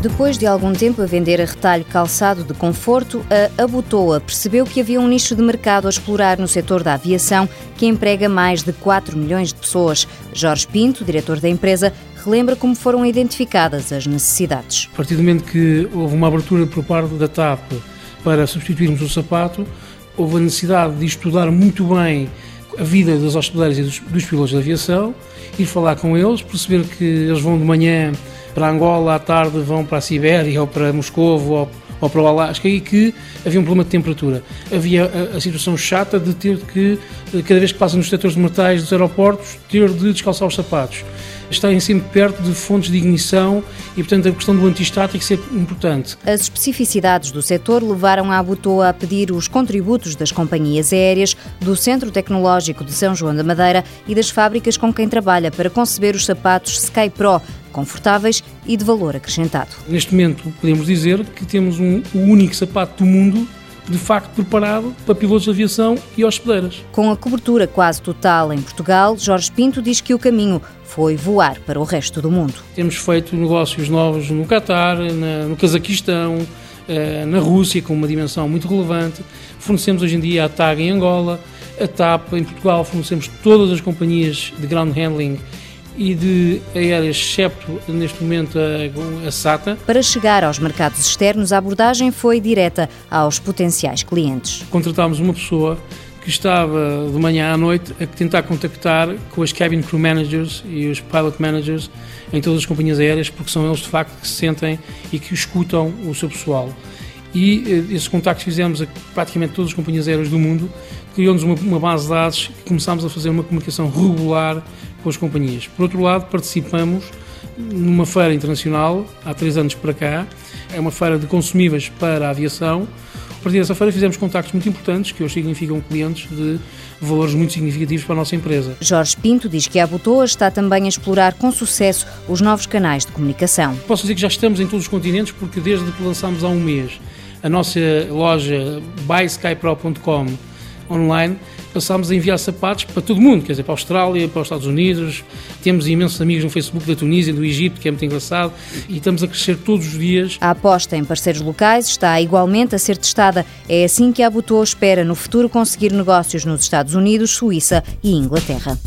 Depois de algum tempo a vender a retalho calçado de conforto, a Abutoa percebeu que havia um nicho de mercado a explorar no setor da aviação que emprega mais de 4 milhões de pessoas. Jorge Pinto, diretor da empresa, relembra como foram identificadas as necessidades. A partir do momento que houve uma abertura por parte da TAP para substituirmos o sapato, houve a necessidade de estudar muito bem a vida das hospedeiras e dos, dos pilotos de aviação, ir falar com eles, perceber que eles vão de manhã para Angola, à tarde vão para a Sibéria ou para Moscou ou, ou para o Alasca e que havia um problema de temperatura. Havia a, a, situação chata de ter que, cada vez que passa nos setores de metais dos aeroportos, ter de descalçar os sapatos estarem sempre perto de fontes de ignição e, portanto, a questão do antistático ser importante. As especificidades do setor levaram a Abutoa a pedir os contributos das companhias aéreas, do Centro Tecnológico de São João da Madeira e das fábricas com quem trabalha para conceber os sapatos Sky Pro, confortáveis e de valor acrescentado. Neste momento, podemos dizer que temos um, o único sapato do mundo de facto preparado para pilotos de aviação e hospedeiras. Com a cobertura quase total em Portugal, Jorge Pinto diz que o caminho foi voar para o resto do mundo. Temos feito negócios novos no Catar, no Cazaquistão, eh, na Rússia, com uma dimensão muito relevante. Fornecemos hoje em dia a TAG em Angola, a TAP em Portugal, fornecemos todas as companhias de ground handling e de aéreas, excepto neste momento a, a, SATA. Para chegar aos mercados externos, a abordagem foi direta aos potenciais clientes. Contratámos uma pessoa que estava de manhã à noite a tentar contactar com as cabin crew managers e os pilot managers em todas as companhias aéreas, porque são eles de facto que se sentem e que escutam o seu pessoal. E eh, esses contactos fizemos a praticamente todas as companhias aéreas do mundo, criou-nos uma, uma base de dados e começámos a fazer uma comunicação regular com as companhias. Por outro lado, participamos numa feira internacional, há três anos para cá, é uma feira de consumíveis para a aviação. A partir dessa feira fizemos contactos muito importantes, que hoje significam clientes de valores muito significativos para a nossa empresa. Jorge Pinto diz que a Butoa está também a explorar com sucesso os novos canais de comunicação. Posso dizer que já estamos em todos os continentes, porque desde que lançámos há um mês a nossa loja byskypro.com online, passámos a enviar sapatos para todo mundo, quer dizer, para a Austrália, para os Estados Unidos. Temos imensos amigos no Facebook da Tunísia, do Egito, que é muito engraçado, e estamos a crescer todos os dias. A aposta em parceiros locais está igualmente a ser testada. É assim que a Butou espera no futuro conseguir negócios nos Estados Unidos, Suíça e Inglaterra.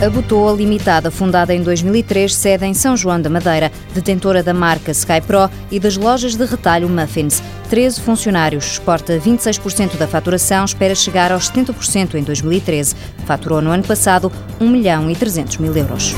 A Butoa Limitada, fundada em 2003, sede em São João da Madeira, detentora da marca Sky Pro e das lojas de retalho Muffins. 13 funcionários, exporta 26% da faturação, espera chegar aos 70% em 2013. Faturou no ano passado 1 milhão e 300 mil euros.